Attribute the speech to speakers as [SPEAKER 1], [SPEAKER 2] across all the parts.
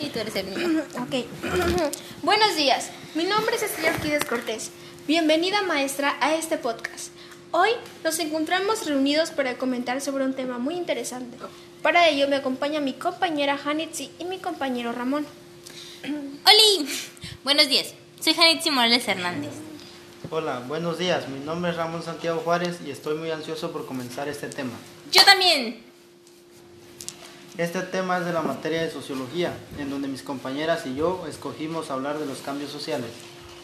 [SPEAKER 1] Y tú eres el mío.
[SPEAKER 2] Ok. Buenos días. Mi nombre es Estrella Orquídez Cortés. Bienvenida, maestra, a este podcast. Hoy nos encontramos reunidos para comentar sobre un tema muy interesante. Para ello me acompaña mi compañera Hanitzi y mi compañero Ramón.
[SPEAKER 1] ¡Holi! Buenos días. Soy Janitzi Morales Hernández.
[SPEAKER 3] Hola, buenos días. Mi nombre es Ramón Santiago Juárez y estoy muy ansioso por comenzar este tema.
[SPEAKER 1] Yo también.
[SPEAKER 3] Este tema es de la materia de sociología, en donde mis compañeras y yo escogimos hablar de los cambios sociales.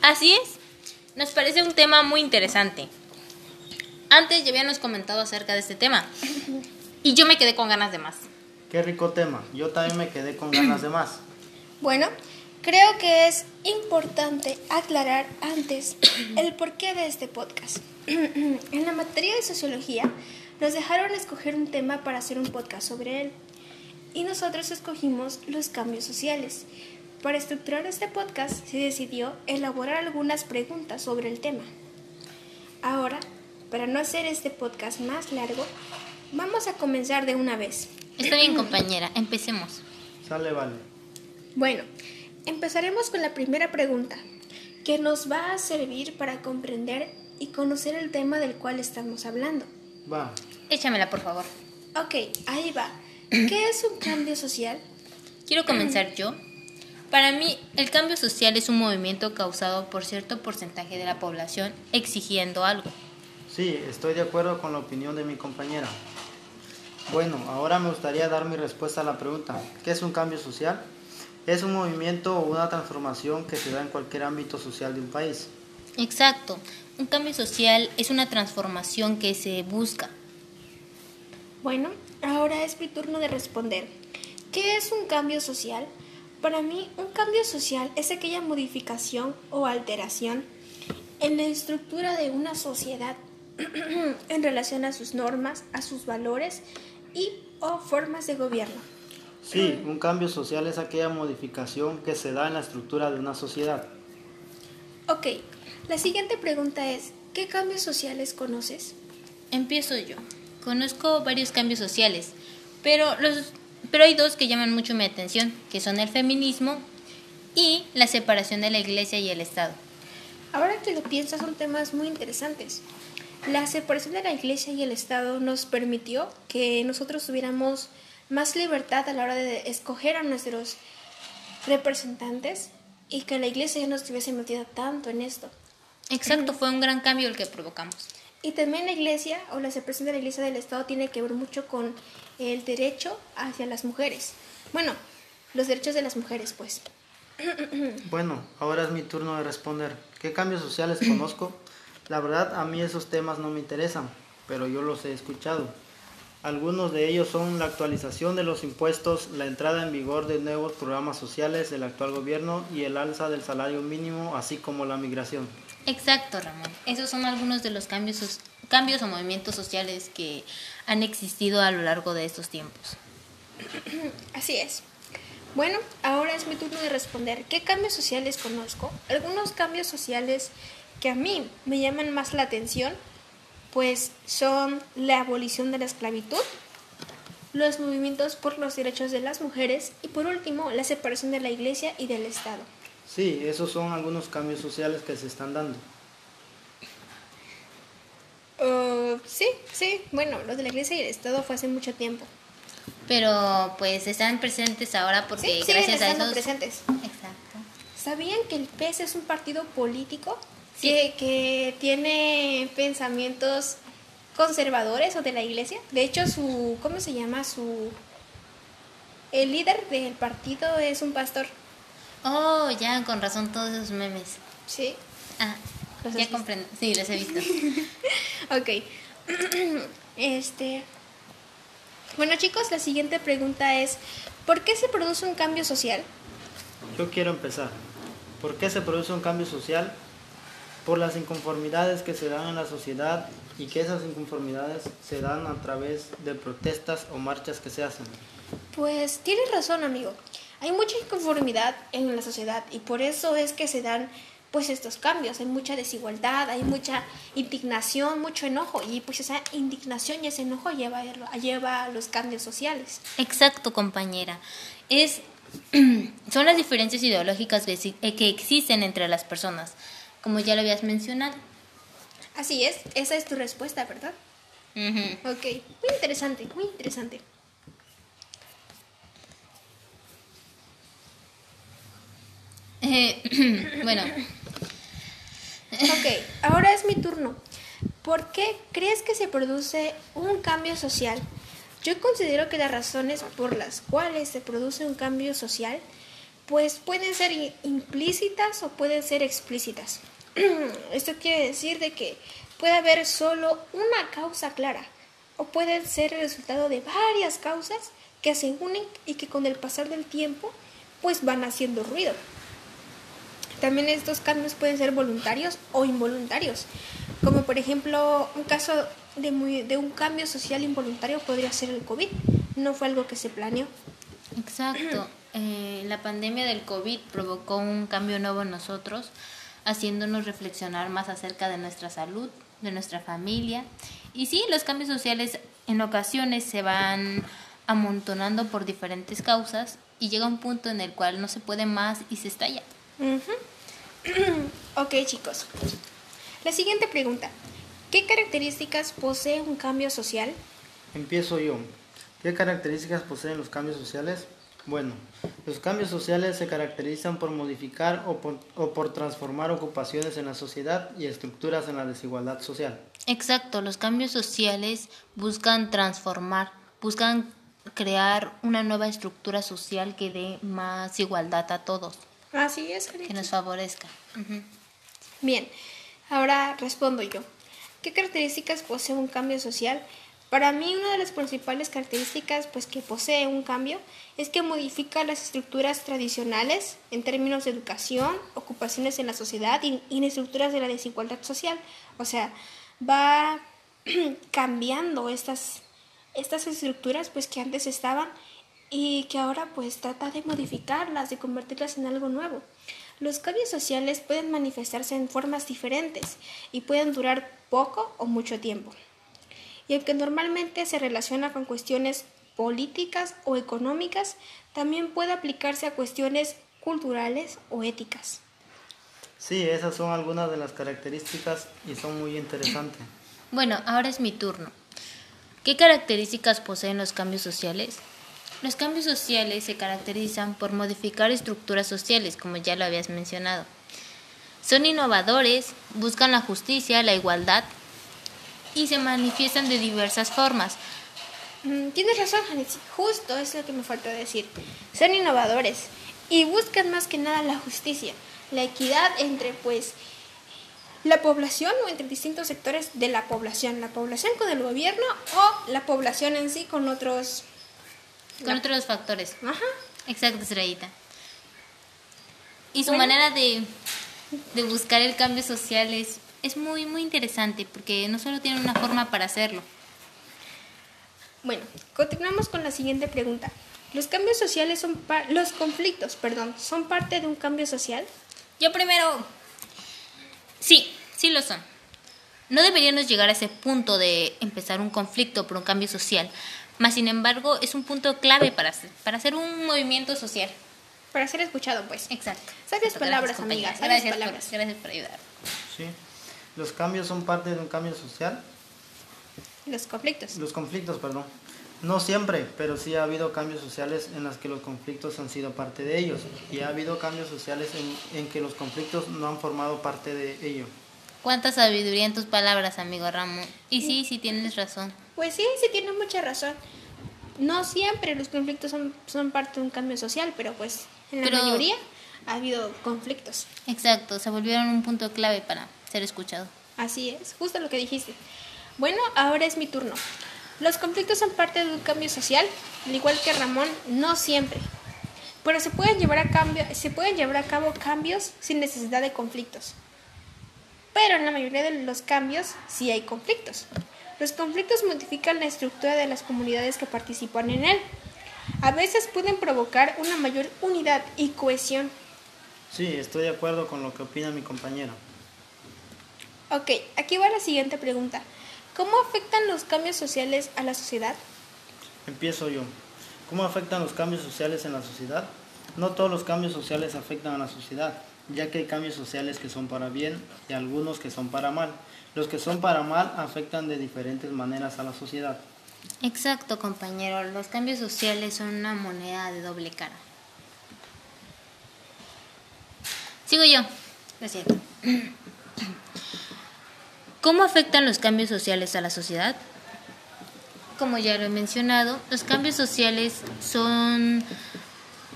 [SPEAKER 1] Así es. Nos parece un tema muy interesante. Antes ya habíamos comentado acerca de este tema. Y yo me quedé con ganas de más.
[SPEAKER 3] Qué rico tema. Yo también me quedé con ganas de más.
[SPEAKER 2] Bueno, creo que es importante aclarar antes el porqué de este podcast. en la materia de sociología nos dejaron escoger un tema para hacer un podcast sobre él. Y nosotros escogimos los cambios sociales. Para estructurar este podcast se decidió elaborar algunas preguntas sobre el tema. Ahora, para no hacer este podcast más largo, vamos a comenzar de una vez.
[SPEAKER 1] Está bien, compañera. Empecemos.
[SPEAKER 3] Sale, vale.
[SPEAKER 2] Bueno, empezaremos con la primera pregunta, que nos va a servir para comprender y conocer el tema del cual estamos hablando.
[SPEAKER 3] Va.
[SPEAKER 1] Échamela, por favor.
[SPEAKER 2] Ok, ahí va. ¿Qué es un cambio social?
[SPEAKER 1] Quiero comenzar yo. Para mí, el cambio social es un movimiento causado por cierto porcentaje de la población exigiendo algo.
[SPEAKER 3] Sí, estoy de acuerdo con la opinión de mi compañera. Bueno, ahora me gustaría dar mi respuesta a la pregunta. ¿Qué es un cambio social? Es un movimiento o una transformación que se da en cualquier ámbito social de un país.
[SPEAKER 1] Exacto. Un cambio social es una transformación que se busca.
[SPEAKER 2] Bueno, ahora es mi turno de responder. ¿Qué es un cambio social? Para mí, un cambio social es aquella modificación o alteración en la estructura de una sociedad en relación a sus normas, a sus valores y o formas de gobierno.
[SPEAKER 3] Sí, un cambio social es aquella modificación que se da en la estructura de una sociedad.
[SPEAKER 2] Ok, la siguiente pregunta es, ¿qué cambios sociales conoces?
[SPEAKER 1] Empiezo yo. Conozco varios cambios sociales, pero, los, pero hay dos que llaman mucho mi atención, que son el feminismo y la separación de la iglesia y el Estado.
[SPEAKER 2] Ahora que lo piensas, son temas muy interesantes. La separación de la iglesia y el Estado nos permitió que nosotros tuviéramos más libertad a la hora de escoger a nuestros representantes y que la iglesia ya no estuviese metida tanto en esto.
[SPEAKER 1] Exacto, fue un gran cambio el que provocamos.
[SPEAKER 2] Y también la iglesia o la separación de la iglesia del Estado tiene que ver mucho con el derecho hacia las mujeres. Bueno, los derechos de las mujeres, pues.
[SPEAKER 3] Bueno, ahora es mi turno de responder. ¿Qué cambios sociales conozco? La verdad, a mí esos temas no me interesan, pero yo los he escuchado. Algunos de ellos son la actualización de los impuestos, la entrada en vigor de nuevos programas sociales del actual gobierno y el alza del salario mínimo, así como la migración.
[SPEAKER 1] Exacto, Ramón. Esos son algunos de los cambios, cambios o movimientos sociales que han existido a lo largo de estos tiempos.
[SPEAKER 2] Así es. Bueno, ahora es mi turno de responder. ¿Qué cambios sociales conozco? Algunos cambios sociales que a mí me llaman más la atención, pues son la abolición de la esclavitud, los movimientos por los derechos de las mujeres y por último la separación de la iglesia y del Estado.
[SPEAKER 3] Sí, esos son algunos cambios sociales que se están dando.
[SPEAKER 2] Uh, sí, sí, bueno, los de la iglesia y el Estado fue hace mucho tiempo.
[SPEAKER 1] Pero pues están presentes ahora porque
[SPEAKER 2] Sí,
[SPEAKER 1] gracias a esos...
[SPEAKER 2] presentes.
[SPEAKER 1] Exacto.
[SPEAKER 2] ¿Sabían que el PS es un partido político
[SPEAKER 1] Sí.
[SPEAKER 2] que, que tiene pensamientos conservadores o de la iglesia? De hecho, su, ¿cómo se llama? Su, el líder del partido es un pastor.
[SPEAKER 1] Oh, ya, con razón todos esos memes.
[SPEAKER 2] Sí.
[SPEAKER 1] Ah,
[SPEAKER 2] ¿Los has
[SPEAKER 1] ya
[SPEAKER 2] visto?
[SPEAKER 1] comprendo. Sí, los he visto.
[SPEAKER 2] Ok. este. Bueno, chicos, la siguiente pregunta es: ¿por qué se produce un cambio social?
[SPEAKER 3] Yo quiero empezar. ¿Por qué se produce un cambio social? Por las inconformidades que se dan en la sociedad y que esas inconformidades se dan a través de protestas o marchas que se hacen.
[SPEAKER 2] Pues tienes razón, amigo. Hay mucha inconformidad en la sociedad y por eso es que se dan pues estos cambios. Hay mucha desigualdad, hay mucha indignación, mucho enojo y pues esa indignación y ese enojo lleva, a- lleva a los cambios sociales.
[SPEAKER 1] Exacto, compañera. Es son las diferencias ideológicas que, que existen entre las personas, como ya lo habías mencionado.
[SPEAKER 2] Así es, esa es tu respuesta, ¿verdad? Ok, muy interesante, muy interesante.
[SPEAKER 1] Eh, bueno.
[SPEAKER 2] Ok, ahora es mi turno. ¿Por qué crees que se produce un cambio social? Yo considero que las razones por las cuales se produce un cambio social pues pueden ser implícitas o pueden ser explícitas. Esto quiere decir de que puede haber solo una causa clara o pueden ser el resultado de varias causas que se unen y que con el pasar del tiempo pues van haciendo ruido. También estos cambios pueden ser voluntarios o involuntarios, como por ejemplo un caso de, de un cambio social involuntario podría ser el COVID, no fue algo que se planeó.
[SPEAKER 1] Exacto, eh, la pandemia del COVID provocó un cambio nuevo en nosotros, haciéndonos reflexionar más acerca de nuestra salud, de nuestra familia. Y sí, los cambios sociales en ocasiones se van amontonando por diferentes causas y llega un punto en el cual no se puede más y se estalla.
[SPEAKER 2] ok chicos, la siguiente pregunta. ¿Qué características posee un cambio social?
[SPEAKER 3] Empiezo yo. ¿Qué características poseen los cambios sociales? Bueno, los cambios sociales se caracterizan por modificar o por, transformar ocupaciones en la sociedad y estructuras en la desigualdad social.
[SPEAKER 1] Exacto, los cambios sociales buscan transformar, buscan crear una nueva estructura social que dé más igualdad a todos.
[SPEAKER 2] Así es,
[SPEAKER 1] que nos favorezca.
[SPEAKER 2] Bien, ahora respondo yo. ¿Qué características posee un cambio social? Para mí una de las principales características pues, que posee un cambio es que modifica las estructuras tradicionales en términos de educación, ocupaciones en la sociedad y, en estructuras de la desigualdad social. O sea, va cambiando estas, estas estructuras pues, que antes estaban y que ahora pues trata de modificarlas, de convertirlas en algo nuevo. Los cambios sociales pueden manifestarse en formas diferentes y pueden durar poco o mucho tiempo y aunque normalmente se relaciona con cuestiones políticas o económicas, también puede aplicarse a cuestiones culturales o éticas.
[SPEAKER 3] Sí, esas son algunas de las características y son muy interesantes.
[SPEAKER 1] Bueno, ahora es mi turno. ¿Qué características poseen los cambios sociales? Los cambios sociales se caracterizan por modificar estructuras sociales, como ya lo habías mencionado. Son innovadores, buscan la justicia, la igualdad y se manifiestan de diversas formas.
[SPEAKER 2] Mm, tienes razón, Janice. Justo es lo que me faltó decir. Son innovadores y buscan más que nada la justicia, la equidad entre, pues, la población o entre distintos sectores de la población. La población con el gobierno o la población en sí con otros...
[SPEAKER 1] Con otros factores. Ajá. Exacto, Estrellita. Y su manera de, de buscar el cambio social es es muy, muy interesante porque no solo tiene una forma para hacerlo.
[SPEAKER 2] Bueno, continuamos con la siguiente pregunta. ¿Los cambios sociales son los conflictos, perdón, son parte de un cambio social?
[SPEAKER 1] Yo primero Sí, sí lo son. No deberíamos llegar a ese punto de empezar un conflicto por un cambio social, mas sin embargo es un punto clave para hacer, para hacer un movimiento social.
[SPEAKER 2] Para ser escuchado, pues.
[SPEAKER 1] Exacto.
[SPEAKER 2] Sabias palabras, amigas.
[SPEAKER 1] Gracias,
[SPEAKER 2] palabras.
[SPEAKER 1] gracias por ayudar.
[SPEAKER 3] Sí. ¿Los cambios son parte de un cambio social?
[SPEAKER 2] Los conflictos.
[SPEAKER 3] Los conflictos, perdón. No siempre, pero sí ha habido cambios sociales en los que los conflictos han sido parte de ellos. Y ha habido cambios sociales en, en que los conflictos no han formado parte de ello.
[SPEAKER 1] Cuánta sabiduría en tus palabras, amigo Ramón. Y sí, sí tienes razón.
[SPEAKER 2] Pues sí, sí tienes mucha razón. No siempre los conflictos son, son parte de un cambio social, pero pues en la mayoría ha habido conflictos.
[SPEAKER 1] Exacto, se volvieron un punto clave para ser escuchado.
[SPEAKER 2] Así es, justo lo que dijiste. Bueno, ahora es mi turno. Los conflictos son parte de un cambio social, al igual que Ramón, no siempre. Pero se pueden llevar a, cambio, se pueden llevar a cabo cambios sin necesidad de conflictos. Pero en la mayoría de los cambios sí hay conflictos. Los conflictos modifican la estructura de las comunidades que participan en él. A veces pueden provocar una mayor unidad y cohesión.
[SPEAKER 3] Sí, estoy de acuerdo con lo que opina mi compañero.
[SPEAKER 2] Ok, aquí va la siguiente pregunta. ¿Cómo afectan los cambios sociales a la sociedad?
[SPEAKER 3] Empiezo yo. ¿Cómo afectan los cambios sociales en la sociedad? No todos los cambios sociales afectan a la sociedad, ya que hay cambios sociales que son para bien y algunos que son para mal. Los que son para mal afectan de diferentes maneras a la sociedad.
[SPEAKER 1] Exacto, compañero. Los cambios sociales son una moneda de doble cara. Sigo yo. Lo siento. ¿Cómo afectan los cambios sociales a la sociedad? Como ya lo he mencionado, los cambios sociales son,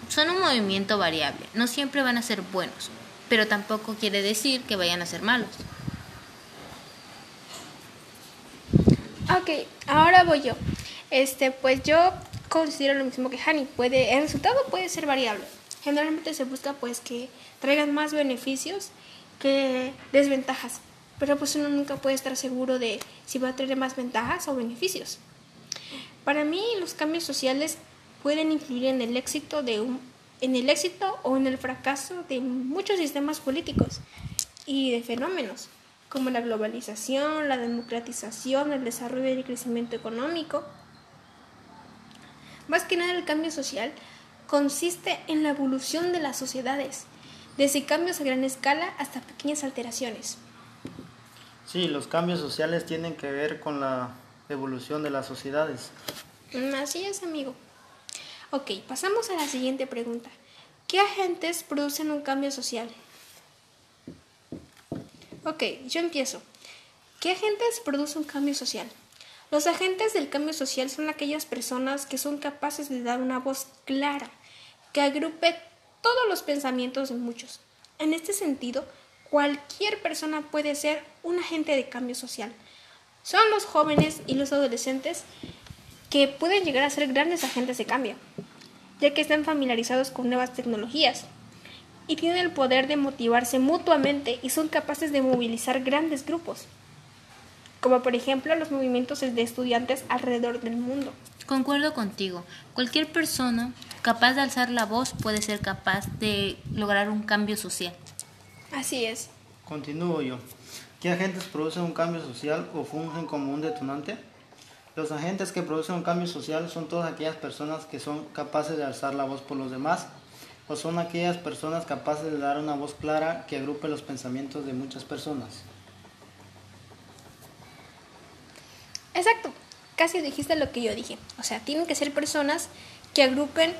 [SPEAKER 1] son un movimiento variable. No siempre van a ser buenos, pero tampoco quiere decir que vayan a ser malos.
[SPEAKER 2] Ok, ahora voy yo. Este, pues yo considero lo mismo que Hani. Puede, el resultado puede ser variable. Generalmente se busca pues que traigan más beneficios que desventajas. Pero pues uno nunca puede estar seguro de si va a traer más ventajas o beneficios. Para mí los cambios sociales pueden influir en el éxito de un, en el éxito o en el fracaso de muchos sistemas políticos y de fenómenos como la globalización, la democratización, el desarrollo y el crecimiento económico. Más que nada el cambio social consiste en la evolución de las sociedades, desde cambios a gran escala hasta pequeñas alteraciones.
[SPEAKER 3] Sí, los cambios sociales tienen que ver con la evolución de las sociedades.
[SPEAKER 2] Así es, amigo. Ok, pasamos a la siguiente pregunta. ¿Qué agentes producen un cambio social? Ok, yo empiezo. ¿Qué agentes producen un cambio social? Los agentes del cambio social son aquellas personas que son capaces de dar una voz clara, que agrupe todos los pensamientos de muchos. En este sentido, cualquier persona puede ser un agente de cambio social. Son los jóvenes y los adolescentes que pueden llegar a ser grandes agentes de cambio, ya que están familiarizados con nuevas tecnologías y tienen el poder de motivarse mutuamente y son capaces de movilizar grandes grupos, como por ejemplo los movimientos de estudiantes alrededor del mundo.
[SPEAKER 1] Concuerdo contigo. Cualquier persona capaz de alzar la voz puede ser capaz de lograr un cambio social.
[SPEAKER 2] Así es.
[SPEAKER 3] Continúo yo. ¿Qué agentes producen un cambio social o fungen como un detonante? Los agentes que producen un cambio social son todas aquellas personas que son capaces de alzar la voz por los demás o son aquellas personas capaces de dar una voz clara que agrupe los pensamientos de muchas personas.
[SPEAKER 2] Exacto. Casi dijiste lo que yo dije. O sea, tienen que ser personas que agrupen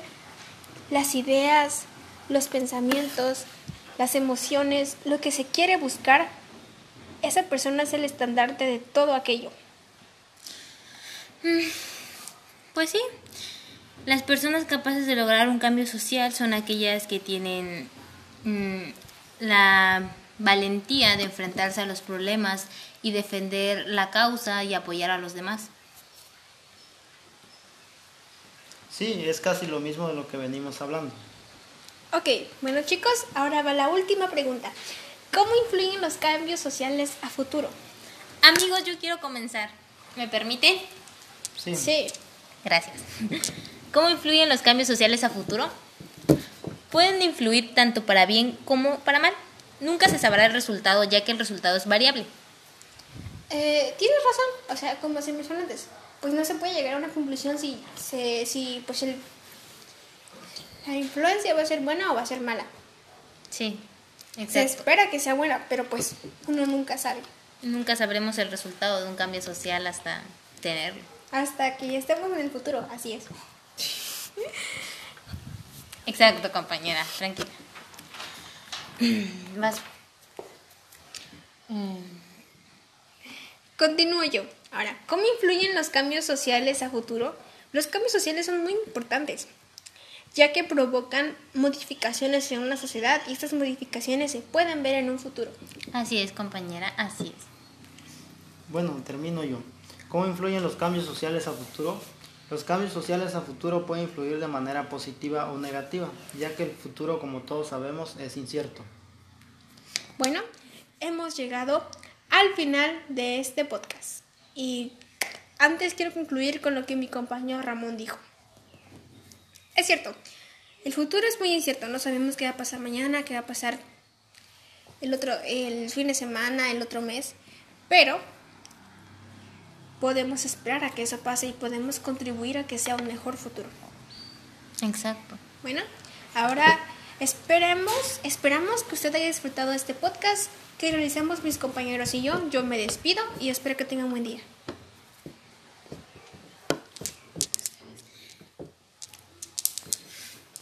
[SPEAKER 2] las ideas, los pensamientos, las emociones, lo que se quiere buscar. Esa persona es el estandarte de todo aquello.
[SPEAKER 1] Pues sí, las personas capaces de lograr un cambio social son aquellas que tienen mm, la valentía de enfrentarse a los problemas y defender la causa y apoyar a los demás.
[SPEAKER 3] Sí, es casi lo mismo de lo que venimos hablando.
[SPEAKER 2] Ok, bueno chicos, ahora va la última pregunta. ¿Cómo influyen los cambios sociales a futuro?
[SPEAKER 1] Amigos, yo quiero comenzar. ¿Me permite?
[SPEAKER 3] Sí.
[SPEAKER 2] Sí.
[SPEAKER 1] Gracias. ¿Cómo influyen los cambios sociales a futuro? Pueden influir tanto para bien como para mal. Nunca se sabrá el resultado ya que el resultado es variable.
[SPEAKER 2] Eh, tienes razón, o sea, como se mencionó antes, pues no se puede llegar a una conclusión si, se, si pues el, la influencia va a ser buena o va a ser mala.
[SPEAKER 1] Sí,
[SPEAKER 2] Se
[SPEAKER 1] exacto.
[SPEAKER 2] espera que sea buena, pero pues uno nunca sabe.
[SPEAKER 1] Nunca sabremos el resultado de un cambio social hasta tenerlo.
[SPEAKER 2] Hasta que ya estemos en el futuro, así es.
[SPEAKER 1] Exacto, compañera, tranquila. Vas.
[SPEAKER 2] Continúo yo. Ahora, ¿cómo influyen los cambios sociales a futuro? Los cambios sociales son muy importantes, ya que provocan modificaciones en una sociedad y estas modificaciones se pueden ver en un futuro.
[SPEAKER 1] Así es, compañera, así es.
[SPEAKER 3] Bueno, termino yo. ¿Cómo influyen los cambios sociales a futuro? Los cambios sociales a futuro pueden influir de manera positiva o negativa, ya que el futuro, como todos sabemos, es incierto.
[SPEAKER 2] Bueno, hemos llegado al final de este podcast. Y antes quiero concluir con lo que mi compañero Ramón dijo. Es cierto, el futuro es muy incierto, no sabemos qué va a pasar mañana, qué va a pasar el otro el fin de semana, el otro mes, pero podemos esperar a que eso pase y podemos contribuir a que sea un mejor futuro.
[SPEAKER 1] Exacto.
[SPEAKER 2] Bueno, Ahora esperemos, esperamos que usted haya disfrutado de este podcast que realizamos mis compañeros y yo. Yo me despido y espero que tengan un buen día.